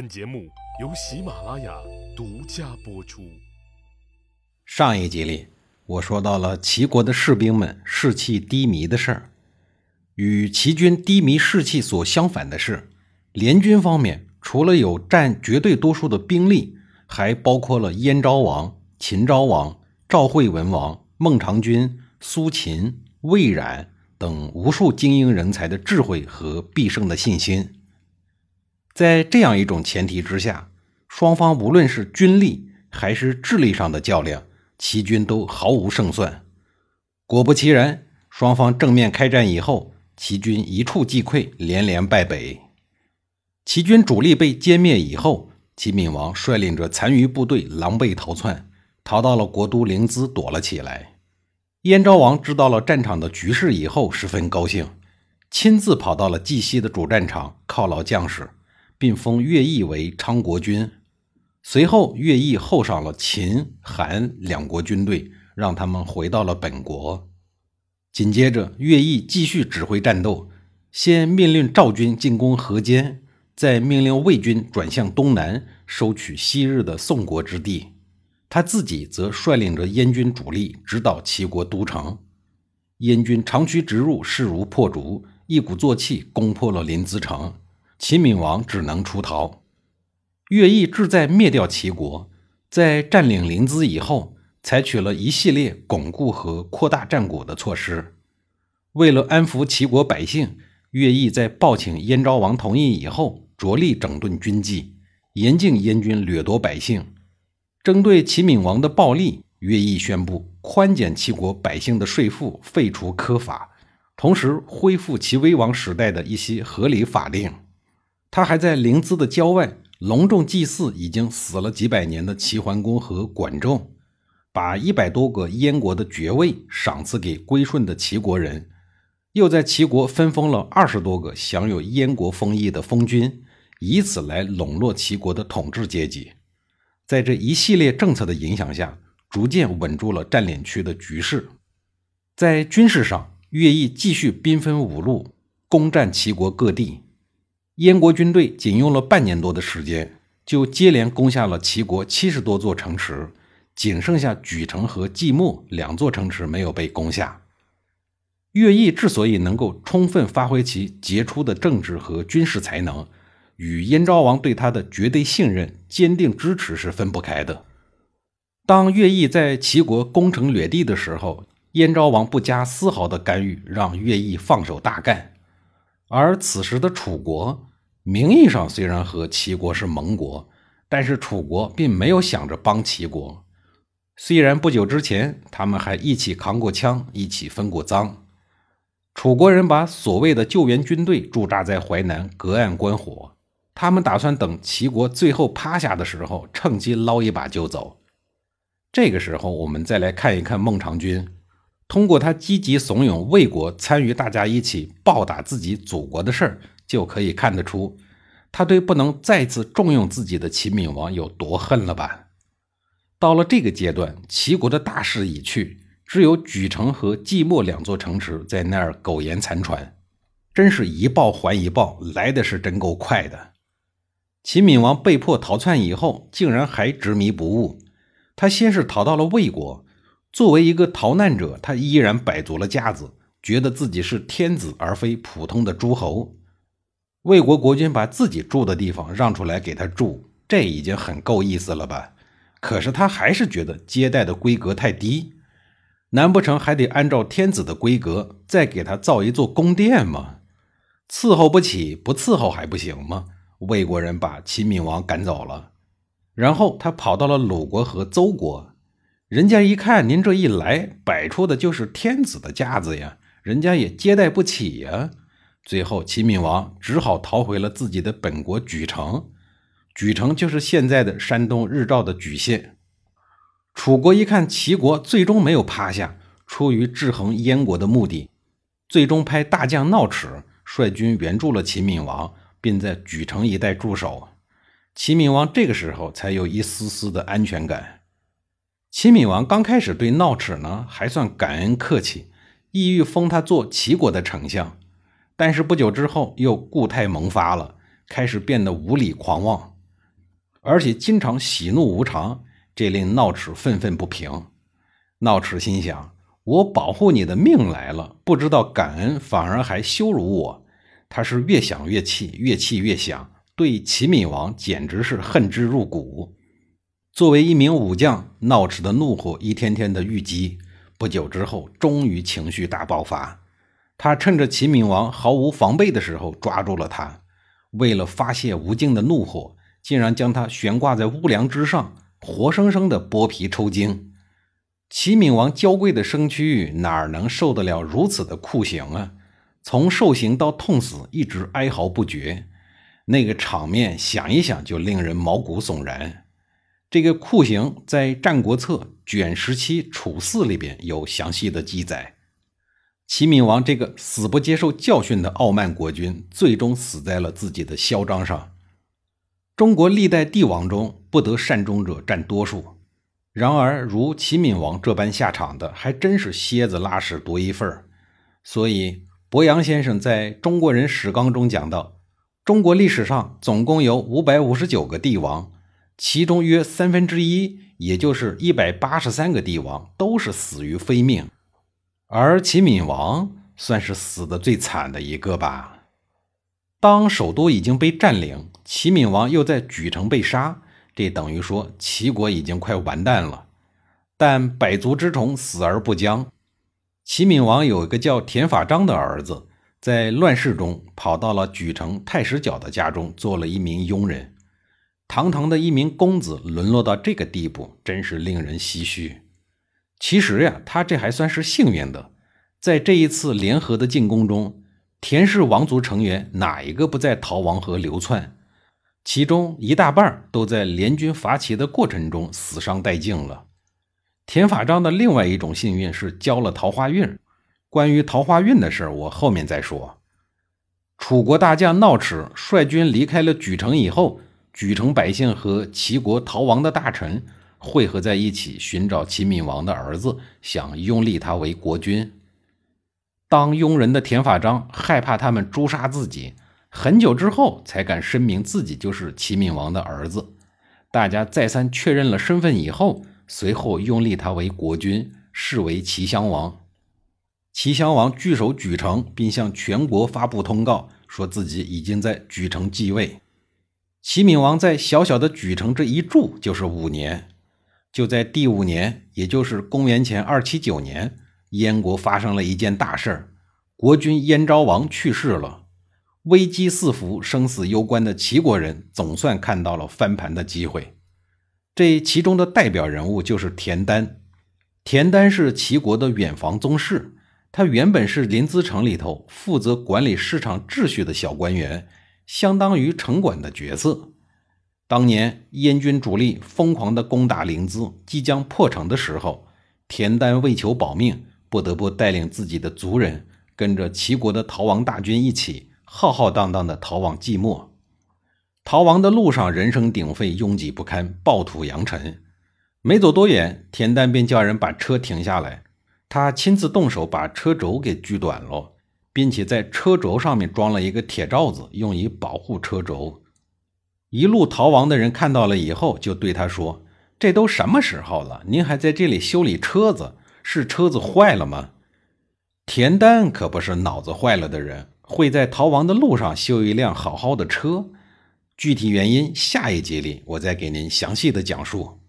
本节目由喜马拉雅独家播出。上一集里，我说到了齐国的士兵们士气低迷的事儿。与齐军低迷士气所相反的是，联军方面除了有占绝对多数的兵力，还包括了燕昭王、秦昭王、赵惠文王、孟尝君、苏秦、魏冉等无数精英人才的智慧和必胜的信心。在这样一种前提之下，双方无论是军力还是智力上的较量，齐军都毫无胜算。果不其然，双方正面开战以后，齐军一触即溃，连连败北。齐军主力被歼灭以后，齐闵王率领着残余部队狼狈逃窜，逃到了国都临淄躲了起来。燕昭王知道了战场的局势以后，十分高兴，亲自跑到了蓟西的主战场犒劳将士。并封乐毅为昌国君。随后，乐毅厚赏了秦、韩两国军队，让他们回到了本国。紧接着，乐毅继续指挥战斗，先命令赵军进攻河间，再命令魏军转向东南，收取昔日的宋国之地。他自己则率领着燕军主力直捣齐国都城。燕军长驱直入，势如破竹，一鼓作气攻破了临淄城。齐闵王只能出逃。乐毅志在灭掉齐国，在占领临淄以后，采取了一系列巩固和扩大战果的措施。为了安抚齐国百姓，乐毅在报请燕昭王同意以后，着力整顿军纪，严禁燕军掠夺百姓。针对齐闵王的暴力，乐毅宣布宽减齐国百姓的税赋，废除苛法，同时恢复齐威王时代的一些合理法令。他还在临淄的郊外隆重祭祀已经死了几百年的齐桓公和管仲，把一百多个燕国的爵位赏赐给归顺的齐国人，又在齐国分封了二十多个享有燕国封邑的封君，以此来笼络齐国的统治阶级。在这一系列政策的影响下，逐渐稳住了占领区的局势。在军事上，乐毅继续兵分五路攻占齐国各地。燕国军队仅用了半年多的时间，就接连攻下了齐国七十多座城池，仅剩下莒城和寂寞两座城池没有被攻下。乐毅之所以能够充分发挥其杰出的政治和军事才能，与燕昭王对他的绝对信任、坚定支持是分不开的。当乐毅在齐国攻城掠地的时候，燕昭王不加丝毫的干预，让乐毅放手大干。而此时的楚国。名义上虽然和齐国是盟国，但是楚国并没有想着帮齐国。虽然不久之前他们还一起扛过枪，一起分过赃。楚国人把所谓的救援军队驻扎在淮南，隔岸观火。他们打算等齐国最后趴下的时候，趁机捞一把就走。这个时候，我们再来看一看孟尝君，通过他积极怂恿魏国参与大家一起暴打自己祖国的事儿。就可以看得出，他对不能再次重用自己的齐闵王有多恨了吧？到了这个阶段，齐国的大势已去，只有莒城和寂寞两座城池在那儿苟延残喘。真是一报还一报，来的是真够快的。齐闵王被迫逃窜以后，竟然还执迷不悟。他先是逃到了魏国，作为一个逃难者，他依然摆足了架子，觉得自己是天子而非普通的诸侯。魏国国君把自己住的地方让出来给他住，这已经很够意思了吧？可是他还是觉得接待的规格太低，难不成还得按照天子的规格再给他造一座宫殿吗？伺候不起，不伺候还不行吗？魏国人把齐闵王赶走了，然后他跑到了鲁国和邹国，人家一看您这一来，摆出的就是天子的架子呀，人家也接待不起呀。最后，齐闵王只好逃回了自己的本国莒城。莒城就是现在的山东日照的莒县。楚国一看齐国最终没有趴下，出于制衡燕国的目的，最终派大将闹齿率军援助了齐闵王，并在莒城一带驻守。齐闵王这个时候才有一丝丝的安全感。齐闵王刚开始对闹齿呢还算感恩客气，意欲封他做齐国的丞相。但是不久之后又故态萌发了，开始变得无理狂妄。而且经常喜怒无常，这令闹齿愤愤不平。闹齿心想：我保护你的命来了，不知道感恩，反而还羞辱我。他是越想越气，越气越想，对齐闵王简直是恨之入骨。作为一名武将，闹齿的怒火一天天的郁积。不久之后，终于情绪大爆发。他趁着齐闵王毫无防备的时候抓住了他，为了发泄无尽的怒火，竟然将他悬挂在屋梁之上，活生生的剥皮抽筋。齐闵王娇贵的身躯哪能受得了如此的酷刑啊？从受刑到痛死，一直哀嚎不绝，那个场面想一想就令人毛骨悚然。这个酷刑在《战国策·卷十七·楚四》里边有详细的记载。齐闵王这个死不接受教训的傲慢国君，最终死在了自己的嚣张上。中国历代帝王中，不得善终者占多数。然而，如齐闵王这般下场的，还真是蝎子拉屎多一份儿所以，博阳先生在中国人史纲中讲到，中国历史上总共有五百五十九个帝王。其中约三分之一，也就是一百八十三个帝王，都是死于非命，而齐闵王算是死的最惨的一个吧。当首都已经被占领，齐闵王又在莒城被杀，这等于说齐国已经快完蛋了。但百足之虫，死而不僵。齐闵王有一个叫田法章的儿子，在乱世中跑到了莒城太史角的家中，做了一名佣人。堂堂的一名公子沦落到这个地步，真是令人唏嘘。其实呀，他这还算是幸运的，在这一次联合的进攻中，田氏王族成员哪一个不在逃亡和流窜？其中一大半都在联军伐齐的过程中死伤殆尽了。田法章的另外一种幸运是交了桃花运。关于桃花运的事，我后面再说。楚国大将闹齿率军离开了莒城以后。莒城百姓和齐国逃亡的大臣汇合在一起，寻找齐闵王的儿子，想拥立他为国君。当佣人的田法章害怕他们诛杀自己，很久之后才敢声明自己就是齐闵王的儿子。大家再三确认了身份以后，随后拥立他为国君，视为齐襄王。齐襄王据守莒城，并向全国发布通告，说自己已经在莒城继位。齐闵王在小小的莒城这一住就是五年，就在第五年，也就是公元前二七九年，燕国发生了一件大事儿，国君燕昭王去世了，危机四伏、生死攸关的齐国人总算看到了翻盘的机会。这其中的代表人物就是田丹，田丹是齐国的远房宗室，他原本是临淄城里头负责管理市场秩序的小官员。相当于城管的角色。当年燕军主力疯狂地攻打临淄，即将破城的时候，田丹为求保命，不得不带领自己的族人，跟着齐国的逃亡大军一起，浩浩荡荡地逃往寂寞。逃亡的路上，人声鼎沸，拥挤不堪，暴土扬尘。没走多远，田丹便叫人把车停下来，他亲自动手把车轴给锯短了。并且在车轴上面装了一个铁罩子，用以保护车轴。一路逃亡的人看到了以后，就对他说：“这都什么时候了，您还在这里修理车子？是车子坏了吗？”田丹可不是脑子坏了的人，会在逃亡的路上修一辆好好的车。具体原因，下一集里我再给您详细的讲述。